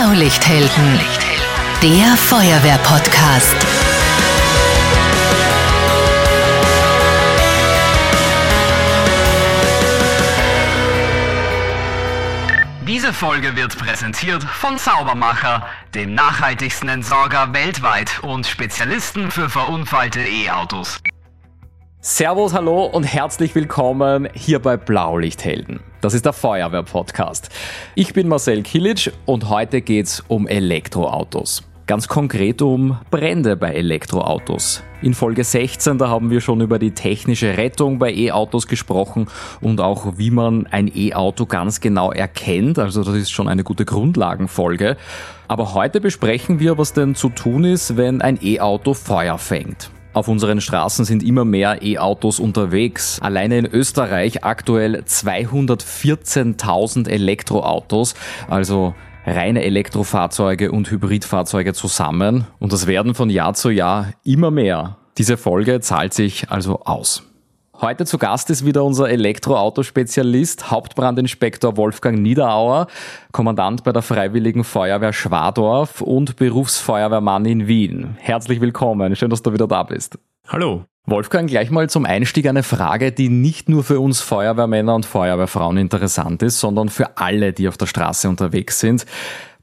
Blaulichthelden, der Feuerwehr-Podcast. Diese Folge wird präsentiert von Saubermacher, dem nachhaltigsten Entsorger weltweit und Spezialisten für verunfallte E-Autos. Servus, hallo und herzlich willkommen hier bei Blaulichthelden. Das ist der Feuerwehr-Podcast. Ich bin Marcel Kilic und heute geht's um Elektroautos. Ganz konkret um Brände bei Elektroautos. In Folge 16, da haben wir schon über die technische Rettung bei E-Autos gesprochen und auch wie man ein E-Auto ganz genau erkennt. Also das ist schon eine gute Grundlagenfolge. Aber heute besprechen wir, was denn zu tun ist, wenn ein E-Auto Feuer fängt. Auf unseren Straßen sind immer mehr E-Autos unterwegs. Alleine in Österreich aktuell 214.000 Elektroautos, also reine Elektrofahrzeuge und Hybridfahrzeuge zusammen. Und das werden von Jahr zu Jahr immer mehr. Diese Folge zahlt sich also aus. Heute zu Gast ist wieder unser Elektroautospezialist, Hauptbrandinspektor Wolfgang Niederauer, Kommandant bei der Freiwilligen Feuerwehr Schwadorf und Berufsfeuerwehrmann in Wien. Herzlich willkommen, schön, dass du wieder da bist. Hallo. Wolfgang, gleich mal zum Einstieg eine Frage, die nicht nur für uns Feuerwehrmänner und Feuerwehrfrauen interessant ist, sondern für alle, die auf der Straße unterwegs sind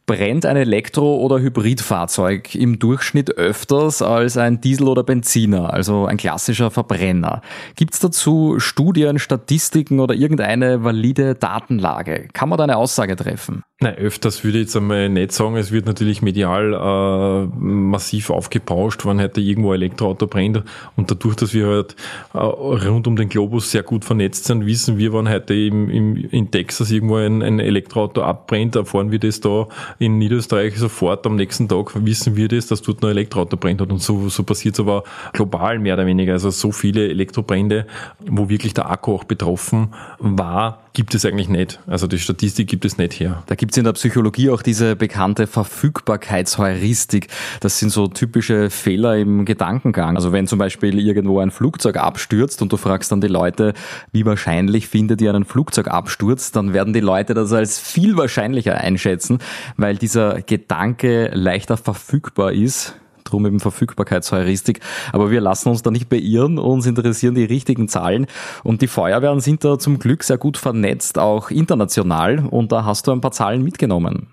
brennt ein Elektro- oder Hybridfahrzeug im Durchschnitt öfters als ein Diesel- oder Benziner, also ein klassischer Verbrenner. Gibt es dazu Studien, Statistiken oder irgendeine valide Datenlage? Kann man da eine Aussage treffen? Nein, öfters würde ich jetzt einmal nicht sagen. Es wird natürlich medial äh, massiv aufgepauscht, wann heute irgendwo ein Elektroauto brennt. Und dadurch, dass wir halt äh, rund um den Globus sehr gut vernetzt sind, wissen wir, wann heute im, im, in Texas irgendwo ein, ein Elektroauto abbrennt, erfahren wir das da in Niederösterreich sofort am nächsten Tag, wissen wir das, dass dort ein Elektroauto brennt hat. Und so, so passiert es aber global mehr oder weniger. Also so viele Elektrobrände, wo wirklich der Akku auch betroffen war, gibt es eigentlich nicht. Also die Statistik gibt es nicht her. Da gibt es in der Psychologie auch diese bekannte Verfügbarkeitsheuristik. Das sind so typische Fehler im Gedankengang. Also wenn zum Beispiel irgendwo ein Flugzeug abstürzt und du fragst dann die Leute, wie wahrscheinlich findet ihr einen Flugzeugabsturz, dann werden die Leute das als viel wahrscheinlicher einschätzen, weil dieser Gedanke leichter verfügbar ist drum eben Verfügbarkeitsheuristik. Aber wir lassen uns da nicht beirren, uns interessieren die richtigen Zahlen. Und die Feuerwehren sind da zum Glück sehr gut vernetzt, auch international. Und da hast du ein paar Zahlen mitgenommen.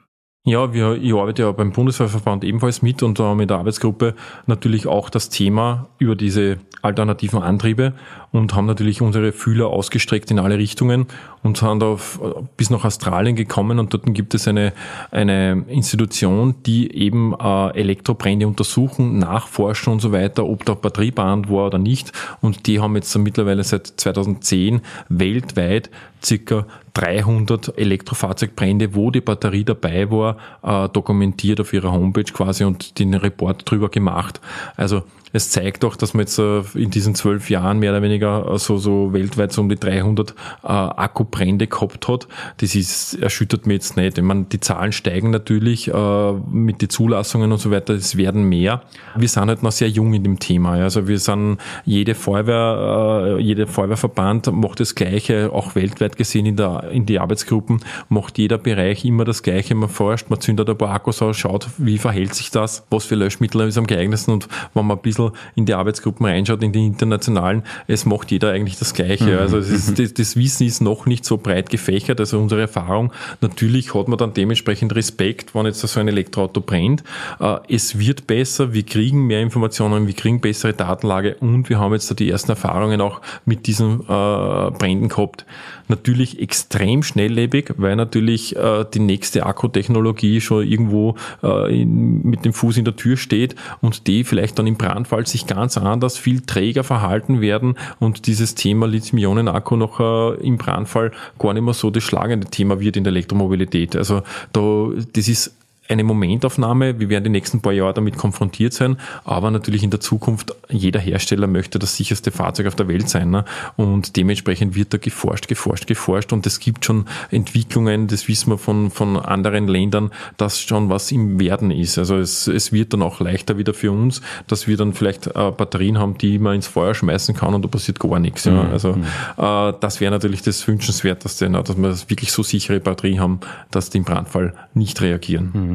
Ja, wir, ich arbeite ja beim Bundeswehrverband ebenfalls mit und da haben wir in der Arbeitsgruppe natürlich auch das Thema über diese alternativen Antriebe und haben natürlich unsere Fühler ausgestreckt in alle Richtungen und sind auf, bis nach Australien gekommen und dort gibt es eine, eine Institution, die eben äh, Elektrobrände untersuchen, nachforschen und so weiter, ob da Batterieband war oder nicht und die haben jetzt mittlerweile seit 2010 weltweit circa 300 Elektrofahrzeugbrände, wo die Batterie dabei war, äh, dokumentiert auf ihrer Homepage quasi und den Report drüber gemacht. Also es zeigt doch, dass man jetzt äh, in diesen zwölf Jahren mehr oder weniger äh, so, so weltweit so um die 300 äh, Akkubrände gehabt hat. Das ist, erschüttert mich jetzt nicht. Ich meine, die Zahlen steigen natürlich äh, mit den Zulassungen und so weiter. Es werden mehr. Wir sind halt noch sehr jung in dem Thema. Also wir sind, jede Feuerwehr, äh, jeder Feuerwehrverband macht das Gleiche, auch weltweit gesehen in, der, in die Arbeitsgruppen, macht jeder Bereich immer das Gleiche. Man forscht, man zündet ein paar Akkus aus, schaut, wie verhält sich das, was für Löschmittel ist am geeignetsten und wenn man ein bisschen in die Arbeitsgruppen reinschaut, in die internationalen, es macht jeder eigentlich das Gleiche. Mhm. Also ist, das, das, Wissen ist noch nicht so breit gefächert, also unsere Erfahrung. Natürlich hat man dann dementsprechend Respekt, wenn jetzt so ein Elektroauto brennt. Äh, es wird besser, wir kriegen mehr Informationen, wir kriegen bessere Datenlage und wir haben jetzt da die ersten Erfahrungen auch mit diesen äh, Bränden gehabt natürlich extrem schnelllebig, weil natürlich äh, die nächste Akkutechnologie schon irgendwo mit dem Fuß in der Tür steht und die vielleicht dann im Brandfall sich ganz anders, viel träger verhalten werden und dieses Thema Lithium-Ionen-Akku noch äh, im Brandfall gar nicht mehr so das schlagende Thema wird in der Elektromobilität. Also da, das ist eine Momentaufnahme. Wir werden die nächsten paar Jahre damit konfrontiert sein, aber natürlich in der Zukunft, jeder Hersteller möchte das sicherste Fahrzeug auf der Welt sein. Ne? Und dementsprechend wird da geforscht, geforscht, geforscht. Und es gibt schon Entwicklungen, das wissen wir von, von anderen Ländern, dass schon was im Werden ist. Also es, es wird dann auch leichter wieder für uns, dass wir dann vielleicht äh, Batterien haben, die man ins Feuer schmeißen kann und da passiert gar nichts. Ja? Mhm. Also mhm. äh, das wäre natürlich das Wünschenswerteste, ne? dass wir wirklich so sichere Batterien haben, dass die im Brandfall nicht reagieren. Mhm.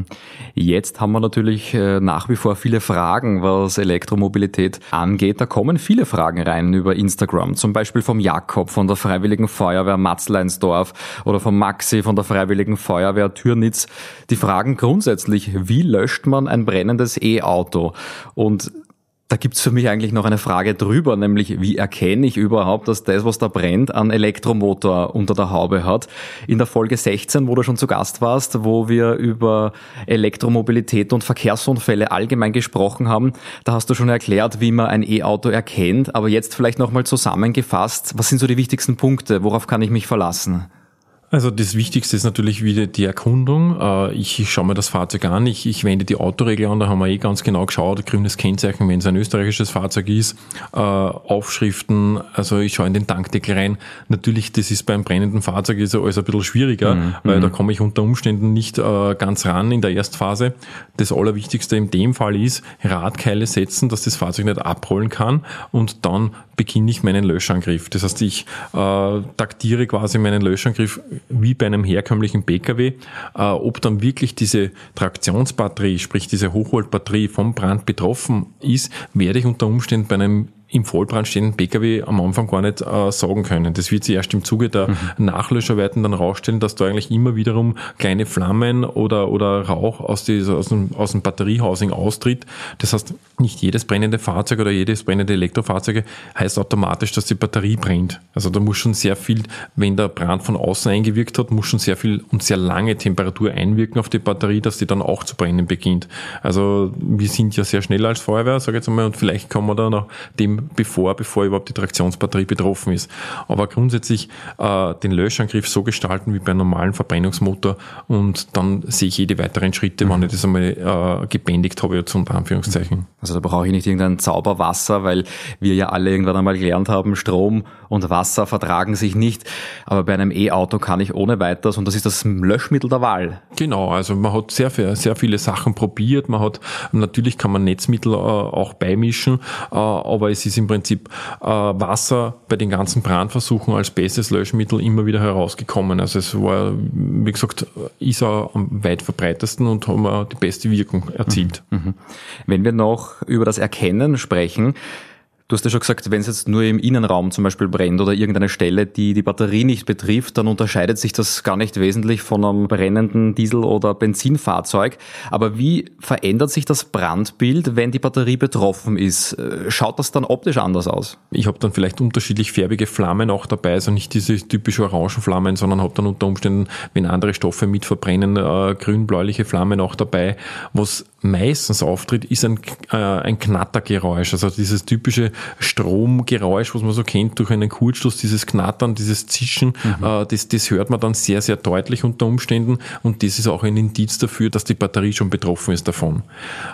Jetzt haben wir natürlich äh, nach wie vor viele Fragen, was Elektromobilität angeht. Da kommen viele Fragen rein über Instagram, zum Beispiel vom Jakob von der Freiwilligen Feuerwehr Matzleinsdorf oder vom Maxi von der Freiwilligen Feuerwehr Türnitz. Die fragen grundsätzlich, wie löscht man ein brennendes E-Auto? Und da gibt's für mich eigentlich noch eine Frage drüber, nämlich wie erkenne ich überhaupt, dass das, was da brennt, einen Elektromotor unter der Haube hat. In der Folge 16, wo du schon zu Gast warst, wo wir über Elektromobilität und Verkehrsunfälle allgemein gesprochen haben, da hast du schon erklärt, wie man ein E-Auto erkennt. Aber jetzt vielleicht nochmal zusammengefasst, was sind so die wichtigsten Punkte? Worauf kann ich mich verlassen? Also das Wichtigste ist natürlich wieder die Erkundung. Äh, ich schaue mir das Fahrzeug an, ich, ich wende die Autoregel an, da haben wir eh ganz genau geschaut, grünes Kennzeichen, wenn es ein österreichisches Fahrzeug ist, äh, Aufschriften, also ich schaue in den Tankdeckel rein. Natürlich, das ist beim brennenden Fahrzeug ist alles ein bisschen schwieriger, mhm. weil da mhm. komme ich unter Umständen nicht äh, ganz ran in der Erstphase. Das Allerwichtigste in dem Fall ist, Radkeile setzen, dass das Fahrzeug nicht abrollen kann und dann beginne ich meinen Löschangriff. Das heißt, ich taktiere quasi meinen Löschangriff wie bei einem herkömmlichen Pkw. Äh, ob dann wirklich diese Traktionsbatterie, sprich diese Hochvoltbatterie vom Brand betroffen ist, werde ich unter Umständen bei einem im Vollbrand stehenden Pkw am Anfang gar nicht äh, sagen können. Das wird sich erst im Zuge der mhm. Nachlöscharbeiten dann rausstellen, dass da eigentlich immer wiederum kleine Flammen oder, oder Rauch aus, die, aus, dem, aus dem Batteriehousing austritt. Das heißt, nicht jedes brennende Fahrzeug oder jedes brennende Elektrofahrzeug heißt automatisch, dass die Batterie brennt. Also da muss schon sehr viel, wenn der Brand von außen eingewirkt hat, muss schon sehr viel und sehr lange Temperatur einwirken auf die Batterie, dass die dann auch zu brennen beginnt. Also wir sind ja sehr schnell als Feuerwehr, sage ich jetzt einmal, und vielleicht kann man da nach dem bevor, bevor überhaupt die Traktionsbatterie betroffen ist. Aber grundsätzlich äh, den Löschangriff so gestalten wie bei einem normalen Verbrennungsmotor und dann sehe ich jede weiteren Schritte, mhm. wenn ich das einmal äh, gebändigt habe, jetzt unter Anführungszeichen. Also da brauche ich nicht irgendein Zauberwasser, weil wir ja alle irgendwann einmal gelernt haben, Strom und Wasser vertragen sich nicht. Aber bei einem E-Auto kann ich ohne weiteres und das ist das Löschmittel der Wahl. Genau, also man hat sehr, sehr viele Sachen probiert. Man hat, natürlich kann man Netzmittel äh, auch beimischen, äh, aber es ist im Prinzip äh, Wasser bei den ganzen Brandversuchen als bestes Löschmittel immer wieder herausgekommen. Also es war, wie gesagt, ist auch am weit verbreitesten und haben die beste Wirkung erzielt. Mhm. mhm. Wenn wir noch über das Erkennen sprechen, Du hast ja schon gesagt, wenn es jetzt nur im Innenraum zum Beispiel brennt oder irgendeine Stelle, die die Batterie nicht betrifft, dann unterscheidet sich das gar nicht wesentlich von einem brennenden Diesel- oder Benzinfahrzeug. Aber wie verändert sich das Brandbild, wenn die Batterie betroffen ist? Äh, schaut das dann optisch anders aus? Ich habe dann vielleicht unterschiedlich färbige Flammen auch dabei, also nicht diese typische Orangenflammen, sondern habe dann unter Umständen, wenn andere Stoffe mit verbrennen, äh, grün-bläuliche Flammen auch dabei. Was meistens auftritt, ist ein, äh, ein Knattergeräusch, also dieses typische Stromgeräusch, was man so kennt durch einen Kurzschluss, dieses Knattern, dieses Zischen, mhm. äh, das, das hört man dann sehr, sehr deutlich unter Umständen und das ist auch ein Indiz dafür, dass die Batterie schon betroffen ist davon.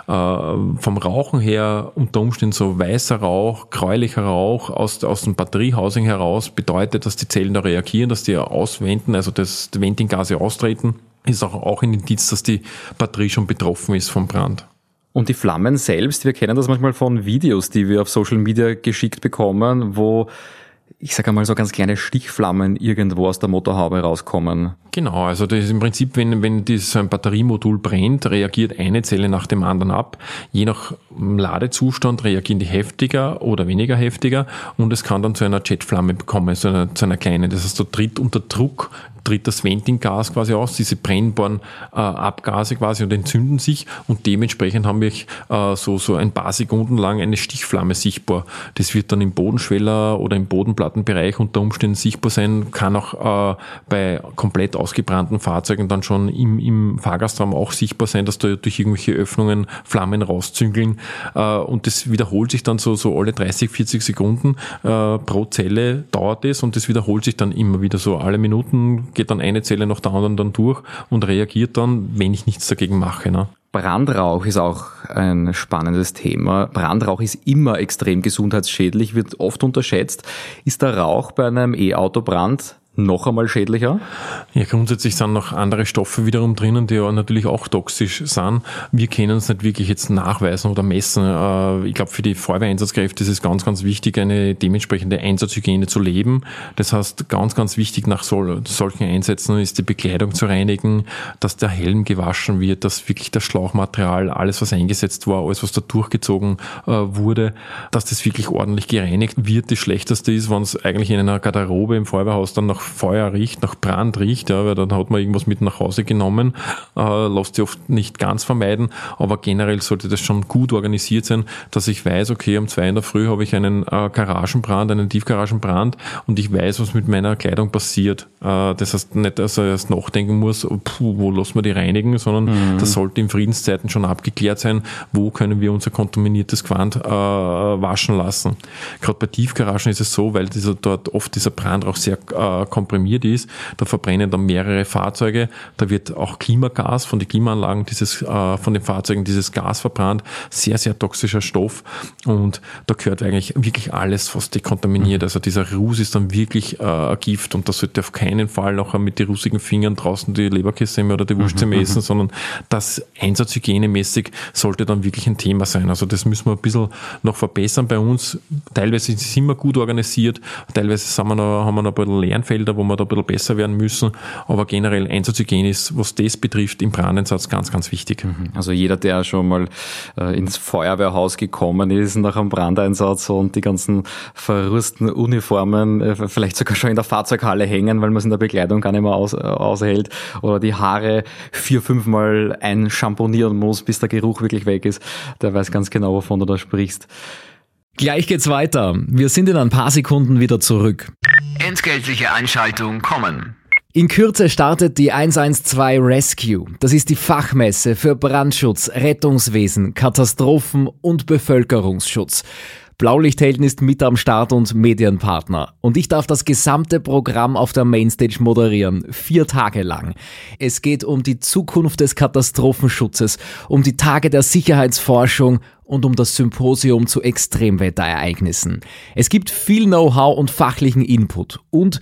Äh, vom Rauchen her unter Umständen so weißer Rauch, gräulicher Rauch aus, aus dem Batteriehousing heraus bedeutet, dass die Zellen da reagieren, dass die auswenden, also das Ventinggase austreten ist auch, auch ein Indiz, dass die Batterie schon betroffen ist vom Brand. Und die Flammen selbst, wir kennen das manchmal von Videos, die wir auf Social Media geschickt bekommen, wo ich sage einmal so ganz kleine Stichflammen irgendwo aus der Motorhaube rauskommen. Genau, also das ist im Prinzip, wenn, wenn das ein Batteriemodul brennt, reagiert eine Zelle nach dem anderen ab. Je nach Ladezustand reagieren die heftiger oder weniger heftiger und es kann dann zu einer Jetflamme bekommen, zu einer, zu einer kleinen. Das heißt, du tritt unter Druck tritt das Ventinggas quasi aus, diese brennbaren äh, Abgase quasi und entzünden sich und dementsprechend haben wir äh, so, so ein paar Sekunden lang eine Stichflamme sichtbar. Das wird dann im Bodenschweller oder im Bodenplattenbereich unter Umständen sichtbar sein, kann auch äh, bei komplett ausgebrannten Fahrzeugen dann schon im, im Fahrgastraum auch sichtbar sein, dass da durch irgendwelche Öffnungen Flammen rauszüngeln äh, und das wiederholt sich dann so, so alle 30, 40 Sekunden äh, pro Zelle dauert es und das wiederholt sich dann immer wieder so alle Minuten geht dann eine Zelle nach der anderen dann durch und reagiert dann, wenn ich nichts dagegen mache. Ne? Brandrauch ist auch ein spannendes Thema. Brandrauch ist immer extrem gesundheitsschädlich, wird oft unterschätzt. Ist der Rauch bei einem E-Autobrand noch einmal schädlicher? Ja, grundsätzlich sind noch andere Stoffe wiederum drinnen, die ja natürlich auch toxisch sind. Wir können es nicht wirklich jetzt nachweisen oder messen. Äh, ich glaube, für die Feuerwehreinsatzkräfte ist es ganz, ganz wichtig, eine dementsprechende Einsatzhygiene zu leben. Das heißt, ganz, ganz wichtig nach solchen Einsätzen ist die Bekleidung zu reinigen, dass der Helm gewaschen wird, dass wirklich das Schlauchmaterial, alles was eingesetzt war, alles was da durchgezogen äh, wurde, dass das wirklich ordentlich gereinigt wird. Das Schlechteste ist, wenn es eigentlich in einer Garderobe im Feuerwehrhaus dann noch Feuer riecht, nach Brand riecht, ja, weil dann hat man irgendwas mit nach Hause genommen, äh, lässt sich oft nicht ganz vermeiden, aber generell sollte das schon gut organisiert sein, dass ich weiß, okay, um zwei in der Früh habe ich einen äh, Garagenbrand, einen Tiefgaragenbrand und ich weiß, was mit meiner Kleidung passiert. Äh, das heißt nicht, dass er erst nachdenken muss, puh, wo lassen wir die reinigen, sondern mhm. das sollte in Friedenszeiten schon abgeklärt sein, wo können wir unser kontaminiertes Quant äh, waschen lassen. Gerade bei Tiefgaragen ist es so, weil dieser, dort oft dieser Brandrauch sehr äh, komprimiert ist. Da verbrennen dann mehrere Fahrzeuge. Da wird auch Klimagas von den Klimaanlagen dieses, äh, von den Fahrzeugen dieses Gas verbrannt. Sehr, sehr toxischer Stoff. Und da gehört eigentlich wirklich alles fast dekontaminiert. Also dieser Ruß ist dann wirklich äh, Gift und das sollte auf keinen Fall noch mit den russigen Fingern draußen die Leberkäse oder die Wurst mhm, messen, mhm. sondern das einsatzhygienemäßig sollte dann wirklich ein Thema sein. Also das müssen wir ein bisschen noch verbessern bei uns. Teilweise sind wir gut organisiert, teilweise sind wir noch, haben wir noch ein bisschen Lernfelder, wo wir da ein bisschen besser werden müssen. Aber generell Einsatzhygiene ist, was das betrifft, im Brandeinsatz ganz, ganz wichtig. Mhm. Also jeder, der schon mal äh, ins Feuerwehrhaus gekommen ist nach einem Brandeinsatz und die ganzen verrusteten Uniformen äh, vielleicht sogar schon in der Fahrzeughalle hängen, weil man es in der Bekleidung gar nicht mehr aus, äh, aushält oder die Haare vier, fünfmal einschamponieren muss, bis der Geruch wirklich weg ist, der weiß ganz genau, wovon du da sprichst. Gleich geht's weiter. Wir sind in ein paar Sekunden wieder zurück. Entgeltliche Einschaltung kommen. In Kürze startet die 112 Rescue. Das ist die Fachmesse für Brandschutz, Rettungswesen, Katastrophen und Bevölkerungsschutz. Blaulichthelden ist mit am Start und Medienpartner. Und ich darf das gesamte Programm auf der Mainstage moderieren. Vier Tage lang. Es geht um die Zukunft des Katastrophenschutzes, um die Tage der Sicherheitsforschung und um das Symposium zu Extremwetterereignissen. Es gibt viel Know-how und fachlichen Input und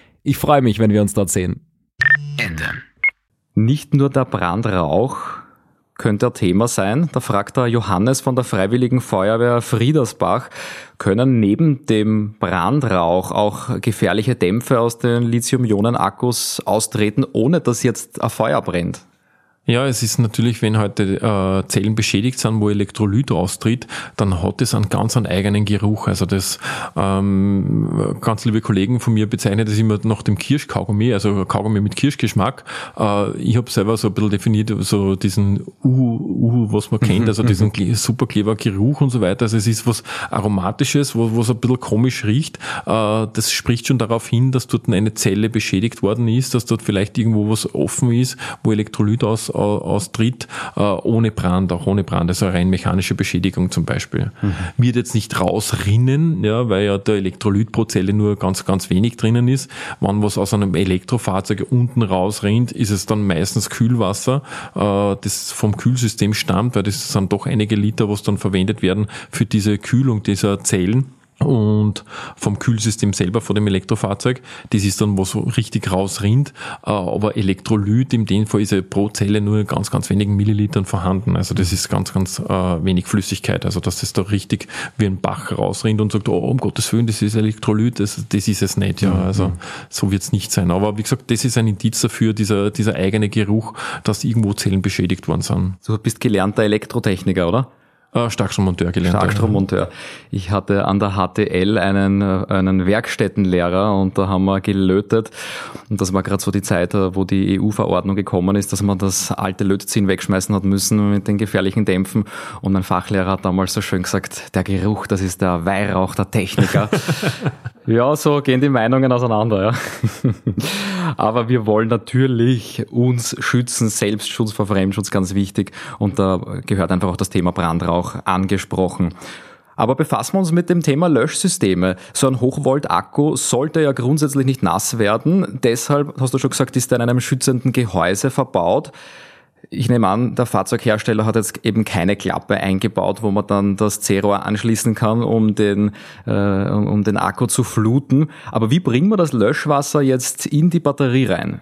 Ich freue mich, wenn wir uns dort sehen. Ende. Nicht nur der Brandrauch könnte ein Thema sein. Da fragt der Johannes von der Freiwilligen Feuerwehr Friedersbach, können neben dem Brandrauch auch gefährliche Dämpfe aus den Lithium-Ionen-Akkus austreten, ohne dass jetzt ein Feuer brennt? Ja, es ist natürlich, wenn heute äh, Zellen beschädigt sind, wo Elektrolyt austritt, dann hat es einen ganz einen eigenen Geruch. Also das ähm, ganz liebe Kollegen von mir bezeichnen das immer nach dem Kirschkaugummi, also Kaugummi mit Kirschgeschmack. Äh, ich habe selber so ein bisschen definiert, so diesen Uhu, Uhu was man kennt, also diesen super clever Geruch und so weiter. Also es ist was Aromatisches, wo es ein bisschen komisch riecht. Äh, das spricht schon darauf hin, dass dort eine Zelle beschädigt worden ist, dass dort vielleicht irgendwo was offen ist, wo Elektrolyt aus austritt, äh, ohne Brand, auch ohne Brand, also rein mechanische Beschädigung zum Beispiel. Mhm. Wird jetzt nicht rausrinnen, ja, weil ja der Elektrolyt pro Zelle nur ganz, ganz wenig drinnen ist. Wenn was aus einem Elektrofahrzeug unten rausrinnt, ist es dann meistens Kühlwasser, äh, das vom Kühlsystem stammt, weil das sind doch einige Liter, was dann verwendet werden für diese Kühlung dieser Zellen und vom Kühlsystem selber vor dem Elektrofahrzeug. Das ist dann, wo so richtig rausrinnt. Äh, aber Elektrolyt in dem Fall ist ja pro Zelle nur ganz, ganz wenigen Millilitern vorhanden. Also das ist ganz, ganz äh, wenig Flüssigkeit. Also dass das da richtig wie ein Bach rausrinnt und sagt, oh, um Gottes Willen, das ist Elektrolyt, das, das ist es nicht. Ja, mhm. also so wird es nicht sein. Aber wie gesagt, das ist ein Indiz dafür, dieser, dieser eigene Geruch, dass irgendwo Zellen beschädigt worden sind. Du bist gelernter Elektrotechniker, oder? Äh, Starkstrommonteur gelernt. Starkstrommonteur. Ich hatte an der HTL einen, äh, einen Werkstättenlehrer und da haben wir gelötet. Und das war gerade so die Zeit, äh, wo die EU-Verordnung gekommen ist, dass man das alte Lötziehen wegschmeißen hat müssen mit den gefährlichen Dämpfen. Und mein Fachlehrer hat damals so schön gesagt, der Geruch, das ist der Weihrauch der Techniker. Ja, so gehen die Meinungen auseinander. Ja. Aber wir wollen natürlich uns schützen, Selbstschutz vor Fremdschutz ganz wichtig. Und da gehört einfach auch das Thema Brandrauch angesprochen. Aber befassen wir uns mit dem Thema Löschsysteme. So ein Hochvolt-Akku sollte ja grundsätzlich nicht nass werden. Deshalb, hast du schon gesagt, ist er in einem schützenden Gehäuse verbaut. Ich nehme an, der Fahrzeughersteller hat jetzt eben keine Klappe eingebaut, wo man dann das C-Rohr anschließen kann, um den, äh, um den Akku zu fluten. Aber wie bringen wir das Löschwasser jetzt in die Batterie rein?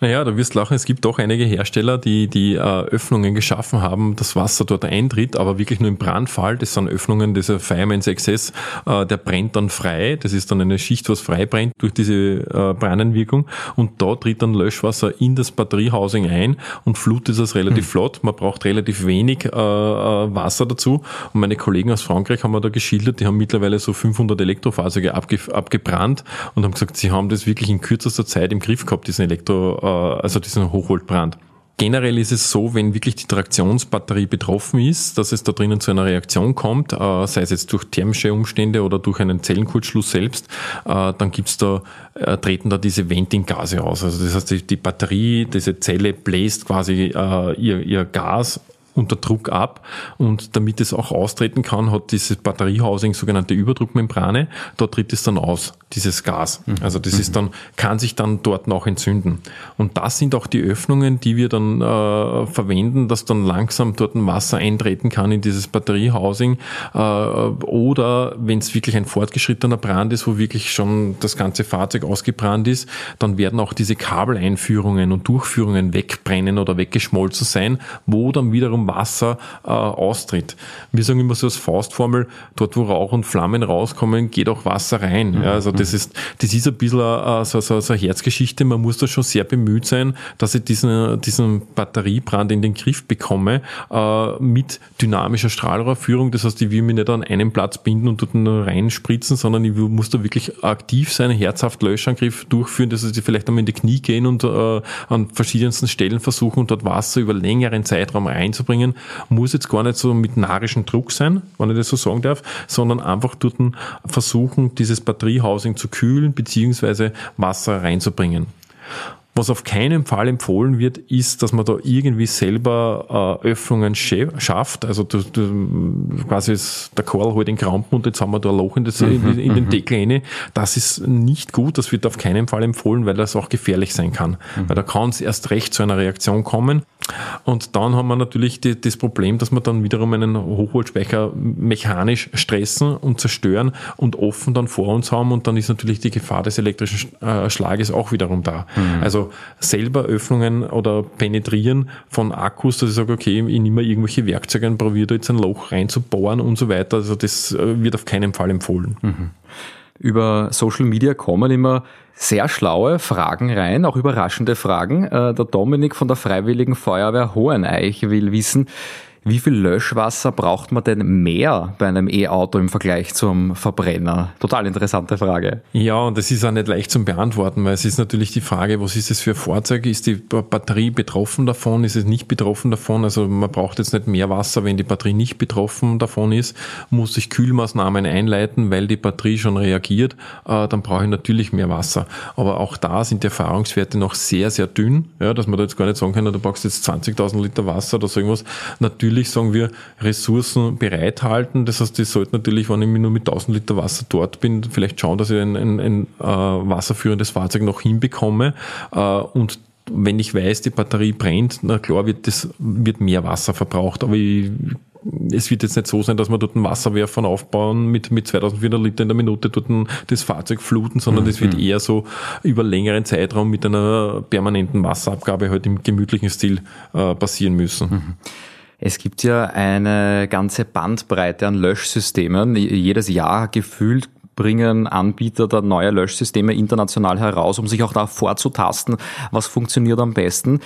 Naja, da wirst du lachen, es gibt doch einige Hersteller, die die äh, Öffnungen geschaffen haben, das Wasser dort eintritt, aber wirklich nur im Brandfall. Das sind Öffnungen, dieser Fireman's Access, äh, der brennt dann frei. Das ist dann eine Schicht, was frei brennt durch diese äh, Brennenwirkung. Und da tritt dann Löschwasser in das Batteriehousing ein und flutet das relativ mhm. flott. Man braucht relativ wenig äh, äh, Wasser dazu. Und meine Kollegen aus Frankreich haben mir da geschildert, die haben mittlerweile so 500 Elektrofahrzeuge abge abgebrannt und haben gesagt, sie haben das wirklich in kürzester Zeit im Griff gehabt, diesen Elektro also diesen Hochvoltbrand. Generell ist es so, wenn wirklich die Traktionsbatterie betroffen ist, dass es da drinnen zu einer Reaktion kommt, äh, sei es jetzt durch thermische Umstände oder durch einen Zellenkurzschluss selbst, äh, dann gibt's da, äh, treten da diese Venting-Gase aus. Also das heißt, die, die Batterie, diese Zelle bläst quasi ihr, ihr Gas unter Druck ab und damit es auch austreten kann, hat dieses Batteriehousing sogenannte Überdruckmembrane. Dort tritt es dann aus, dieses Gas. Mhm. Also das ist dann, kann sich dann dort noch entzünden. Und das sind auch die Öffnungen, die wir dann äh, verwenden, dass dann langsam dort ein Wasser eintreten kann in dieses Batteriehousing. Äh, oder wenn es wirklich ein fortgeschrittener Brand ist, wo wirklich schon das ganze Fahrzeug ausgebrannt ist, dann werden auch diese Kabeleinführungen und Durchführungen wegbrennen oder weggeschmolzen sein, wo dann wiederum Wasser äh, austritt. Wir sagen immer so als Faustformel, dort wo Rauch und Flammen rauskommen, geht auch Wasser rein. Ja, also das ist, das ist ein bisschen äh, so, so, so eine Herzgeschichte. Man muss da schon sehr bemüht sein, dass ich diesen, diesen Batteriebrand in den Griff bekomme äh, mit dynamischer Strahlrohrführung. Das heißt, ich will mich nicht an einen Platz binden und dort nur reinspritzen, sondern ich muss da wirklich aktiv sein, herzhaft Löschangriff durchführen. Das heißt, ich vielleicht einmal in die Knie gehen und äh, an verschiedensten Stellen versuchen, dort Wasser über längeren Zeitraum reinzubringen bringen, muss jetzt gar nicht so mit narischem Druck sein, wenn ich das so sagen darf, sondern einfach dort versuchen, dieses Batteriehousing zu kühlen bzw. Wasser reinzubringen. Was auf keinen Fall empfohlen wird, ist, dass man da irgendwie selber äh, Öffnungen schafft. Also du, du, quasi ist der Korl halt den Krampen und jetzt haben wir da ein Loch in, das, in, in den mhm. Deckel rein. Das ist nicht gut, das wird auf keinen Fall empfohlen, weil das auch gefährlich sein kann. Mhm. Weil da kann es erst recht zu einer Reaktion kommen. Und dann haben wir natürlich die, das Problem, dass wir dann wiederum einen Hochvoltspeicher mechanisch stressen und zerstören und offen dann vor uns haben und dann ist natürlich die Gefahr des elektrischen äh, Schlages auch wiederum da. Mhm. Also selber Öffnungen oder penetrieren von Akkus, dass ich sage, okay, ich nehme irgendwelche Werkzeuge und probiere da jetzt ein Loch reinzubohren und so weiter. Also das äh, wird auf keinen Fall empfohlen. Mhm. Über Social Media kommen immer sehr schlaue Fragen rein, auch überraschende Fragen. Äh, der Dominik von der Freiwilligen Feuerwehr Hoheneich will wissen, wie viel Löschwasser braucht man denn mehr bei einem E-Auto im Vergleich zum Verbrenner? Total interessante Frage. Ja, und das ist auch nicht leicht zum Beantworten, weil es ist natürlich die Frage, was ist es für ein Fahrzeug? Ist die Batterie betroffen davon? Ist es nicht betroffen davon? Also man braucht jetzt nicht mehr Wasser, wenn die Batterie nicht betroffen davon ist. Muss ich Kühlmaßnahmen einleiten, weil die Batterie schon reagiert, äh, dann brauche ich natürlich mehr Wasser. Aber auch da sind die Erfahrungswerte noch sehr, sehr dünn, ja, dass man da jetzt gar nicht sagen kann, du brauchst jetzt 20.000 Liter Wasser oder so irgendwas. Natürlich natürlich, sagen wir, Ressourcen bereithalten. Das heißt, ich sollte natürlich, wenn ich nur mit 1000 Liter Wasser dort bin, vielleicht schauen, dass ich ein, ein, ein äh, wasserführendes Fahrzeug noch hinbekomme. Äh, und wenn ich weiß, die Batterie brennt, na klar wird das, wird mehr Wasser verbraucht. Aber ich, es wird jetzt nicht so sein, dass wir dort einen Wasserwerfer aufbauen mit, mit 2400 Liter in der Minute dort das Fahrzeug fluten, sondern mhm. das wird eher so über längeren Zeitraum mit einer permanenten Wasserabgabe halt im gemütlichen Stil äh, passieren müssen. Mhm. Es gibt ja eine ganze Bandbreite an Löschsystemen. Jedes Jahr gefühlt bringen Anbieter da neue Löschsysteme international heraus, um sich auch da vorzutasten, was funktioniert am besten.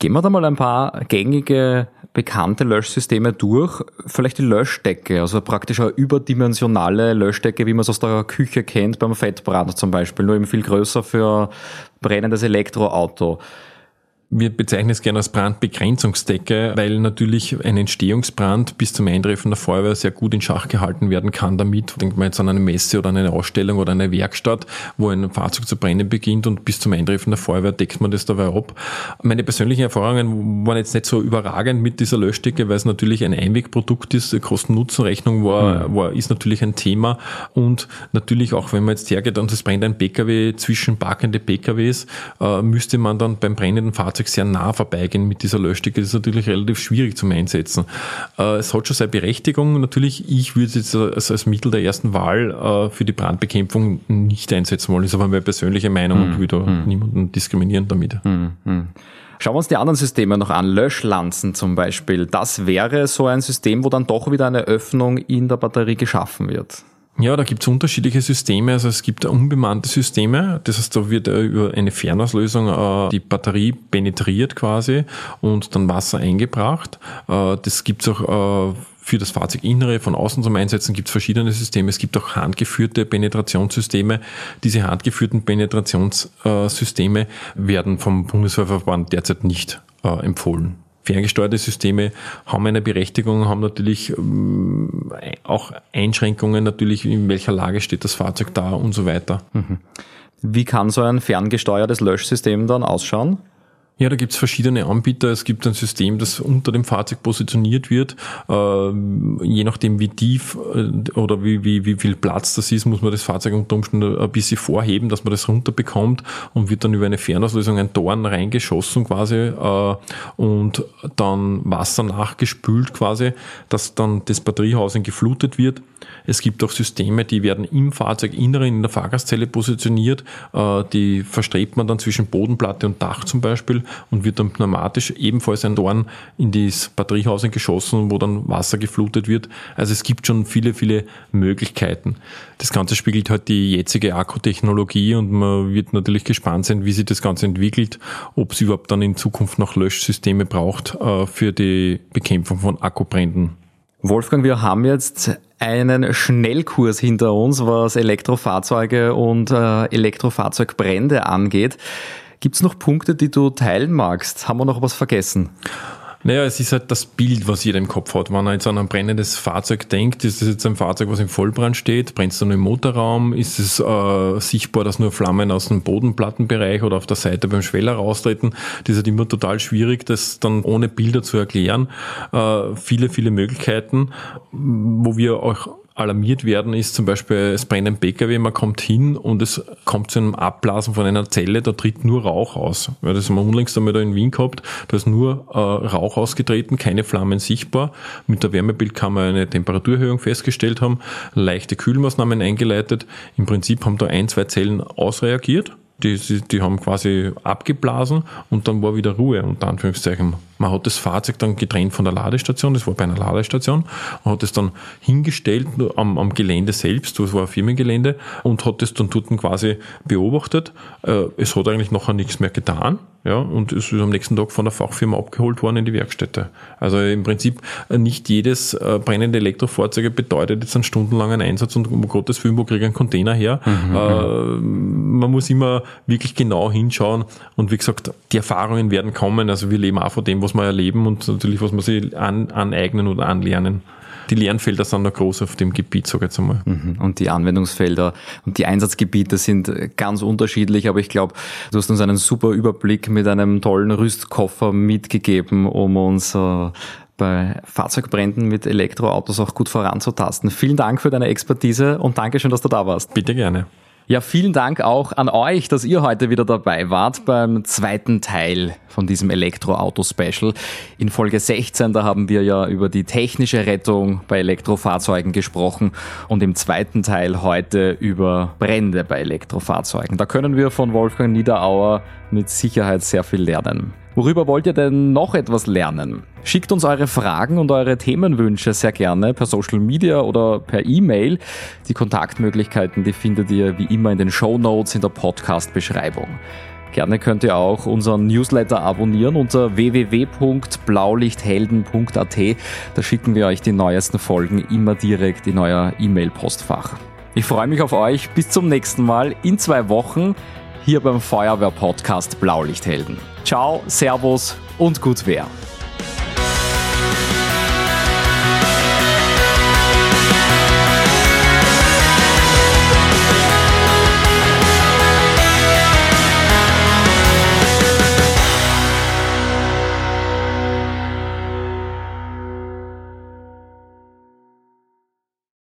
Gehen wir da mal ein paar gängige, bekannte Löschsysteme durch. Vielleicht die Löschdecke, also praktisch eine überdimensionale Löschdecke, wie man es aus der Küche kennt, beim Fettbrand zum Beispiel, nur eben viel größer für brennendes Elektroauto. Wir bezeichnen es gerne als Brandbegrenzungsdecke, weil natürlich ein Entstehungsbrand bis zum Eintreffen der Feuerwehr sehr gut in Schach gehalten werden kann damit. Denkt man jetzt an eine Messe oder eine Ausstellung oder eine Werkstatt, wo ein Fahrzeug zu brennen beginnt und bis zum Eintreffen der Feuerwehr deckt man das dabei ab. Meine persönlichen Erfahrungen waren jetzt nicht so überragend mit dieser Löschdecke, weil es natürlich ein Einwegprodukt ist. Kosten-Nutzen-Rechnung war, mhm. war, ist natürlich ein Thema und natürlich auch, wenn man jetzt hergeht und es brennt ein PKW zwischen parkende PKWs, äh, müsste man dann beim brennenden Fahrzeug Fahrzeug sehr nah vorbeigehen mit dieser Löschdecke. Das ist natürlich relativ schwierig zum Einsetzen. Äh, es hat schon seine Berechtigung. Natürlich, ich würde es jetzt als, als Mittel der ersten Wahl äh, für die Brandbekämpfung nicht einsetzen wollen. Das ist aber meine persönliche Meinung hm. und würde hm. niemanden diskriminieren damit. Hm. hm. Schauen wir uns die anderen Systeme noch an. Löschlanzen zum Beispiel. Das wäre so ein System, wo dann doch wieder eine Öffnung in der Batterie geschaffen wird. Ja, da gibt es unterschiedliche Systeme. Also es gibt unbemannte Systeme. Das heißt, da wird über eine Fernauslösung äh, die Batterie penetriert quasi und dann Wasser eingebracht. Äh, das gibt es auch äh, für das Fahrzeuginnere von außen zum Einsetzen gibt es verschiedene Systeme. Es gibt auch handgeführte Penetrationssysteme. Diese handgeführten Penetrationssysteme werden vom Bundeswehrverband derzeit nicht empfohlen. Ferngesteuerte Systeme haben eine Berechtigung, haben natürlich ähm, auch Einschränkungen, natürlich in welcher Lage steht das Fahrzeug da und so weiter. Mhm. Wie kann so ein ferngesteuertes Löschsystem dann ausschauen? Ja, da gibt es verschiedene Anbieter. Es gibt ein System, das unter dem Fahrzeug positioniert wird. Äh, je nachdem, wie tief äh, oder wie, wie, wie viel Platz das ist, muss man das Fahrzeug unter Umständen ein bisschen vorheben, dass man das runterbekommt und wird dann über eine Fernauslösung ein Dorn reingeschossen quasi äh, und dann Wasser nachgespült quasi, dass dann das Batteriehaus geflutet wird. Es gibt auch Systeme, die werden im Fahrzeuginneren in der Fahrgastzelle positioniert. Äh, die verstrebt man dann zwischen Bodenplatte und Dach zum Beispiel und wird dann pneumatisch ebenfalls ein Dorn in das Batteriehaus geschossen, wo dann Wasser geflutet wird. Also es gibt schon viele, viele Möglichkeiten. Das Ganze spiegelt halt die jetzige Akkutechnologie und man wird natürlich gespannt sein, wie sich das Ganze entwickelt, ob es überhaupt dann in Zukunft noch Löschsysteme braucht äh, für die Bekämpfung von Akkubränden. Wolfgang, wir haben jetzt einen Schnellkurs hinter uns, was Elektrofahrzeuge und äh, Elektrofahrzeugbrände angeht. Gibt es noch Punkte, die du teilen magst? Haben wir noch was vergessen? Naja, es ist halt das Bild, was jeder im Kopf hat. Wenn er jetzt an ein brennendes Fahrzeug denkt, ist das jetzt ein Fahrzeug, was im Vollbrand steht? Brennt es nur im Motorraum? Ist es äh, sichtbar, dass nur Flammen aus dem Bodenplattenbereich oder auf der Seite beim Schweller raustreten? Das ist halt immer total schwierig, das dann ohne Bilder zu erklären. Äh, viele, viele Möglichkeiten, wo wir auch alarmiert werden, ist zum Beispiel, es brennt ein Pkw, man kommt hin und es kommt zu einem Abblasen von einer Zelle, da tritt nur Rauch aus. Ja, das haben wir unlängst einmal da in Wien gehabt, da ist nur äh, Rauch ausgetreten, keine Flammen sichtbar. Mit der Wärmebildkammer eine Temperaturerhöhung festgestellt haben, leichte Kühlmaßnahmen eingeleitet. Im Prinzip haben da ein, zwei Zellen ausreagiert die, die haben quasi abgeblasen und dann war wieder Ruhe, unter Anführungszeichen. Man hat das Fahrzeug dann getrennt von der Ladestation, das war bei einer Ladestation, man hat es dann hingestellt am, am Gelände selbst, das war ein Firmengelände, und hat es dann dort quasi beobachtet. Äh, es hat eigentlich nachher nichts mehr getan. Ja, und es ist am nächsten Tag von der Fachfirma abgeholt worden in die Werkstätte. Also im Prinzip äh, nicht jedes äh, brennende Elektrofahrzeug bedeutet jetzt einen stundenlangen Einsatz und um Gottes Willen, wo kriege ich einen Container her? Mhm, äh, man muss immer wirklich genau hinschauen und wie gesagt, die Erfahrungen werden kommen. Also wir leben auch von dem, was wir erleben und natürlich, was wir sich an, aneignen oder anlernen die Lernfelder sind noch groß auf dem Gebiet, sage ich jetzt einmal. Mhm. Und die Anwendungsfelder und die Einsatzgebiete sind ganz unterschiedlich, aber ich glaube, du hast uns einen super Überblick mit einem tollen Rüstkoffer mitgegeben, um uns äh, bei Fahrzeugbränden mit Elektroautos auch gut voranzutasten. Vielen Dank für deine Expertise und danke schön, dass du da warst. Bitte gerne. Ja, vielen Dank auch an euch, dass ihr heute wieder dabei wart beim zweiten Teil von diesem Elektroauto-Special. In Folge 16, da haben wir ja über die technische Rettung bei Elektrofahrzeugen gesprochen und im zweiten Teil heute über Brände bei Elektrofahrzeugen. Da können wir von Wolfgang Niederauer mit Sicherheit sehr viel lernen. Worüber wollt ihr denn noch etwas lernen? Schickt uns eure Fragen und eure Themenwünsche sehr gerne per Social Media oder per E-Mail. Die Kontaktmöglichkeiten, die findet ihr wie immer in den Show Notes in der Podcast-Beschreibung. Gerne könnt ihr auch unseren Newsletter abonnieren unter www.blaulichthelden.at. Da schicken wir euch die neuesten Folgen immer direkt in euer E-Mail-Postfach. Ich freue mich auf euch. Bis zum nächsten Mal in zwei Wochen hier beim Feuerwehr-Podcast Blaulichthelden. Ciao, Servus und gut Wehr.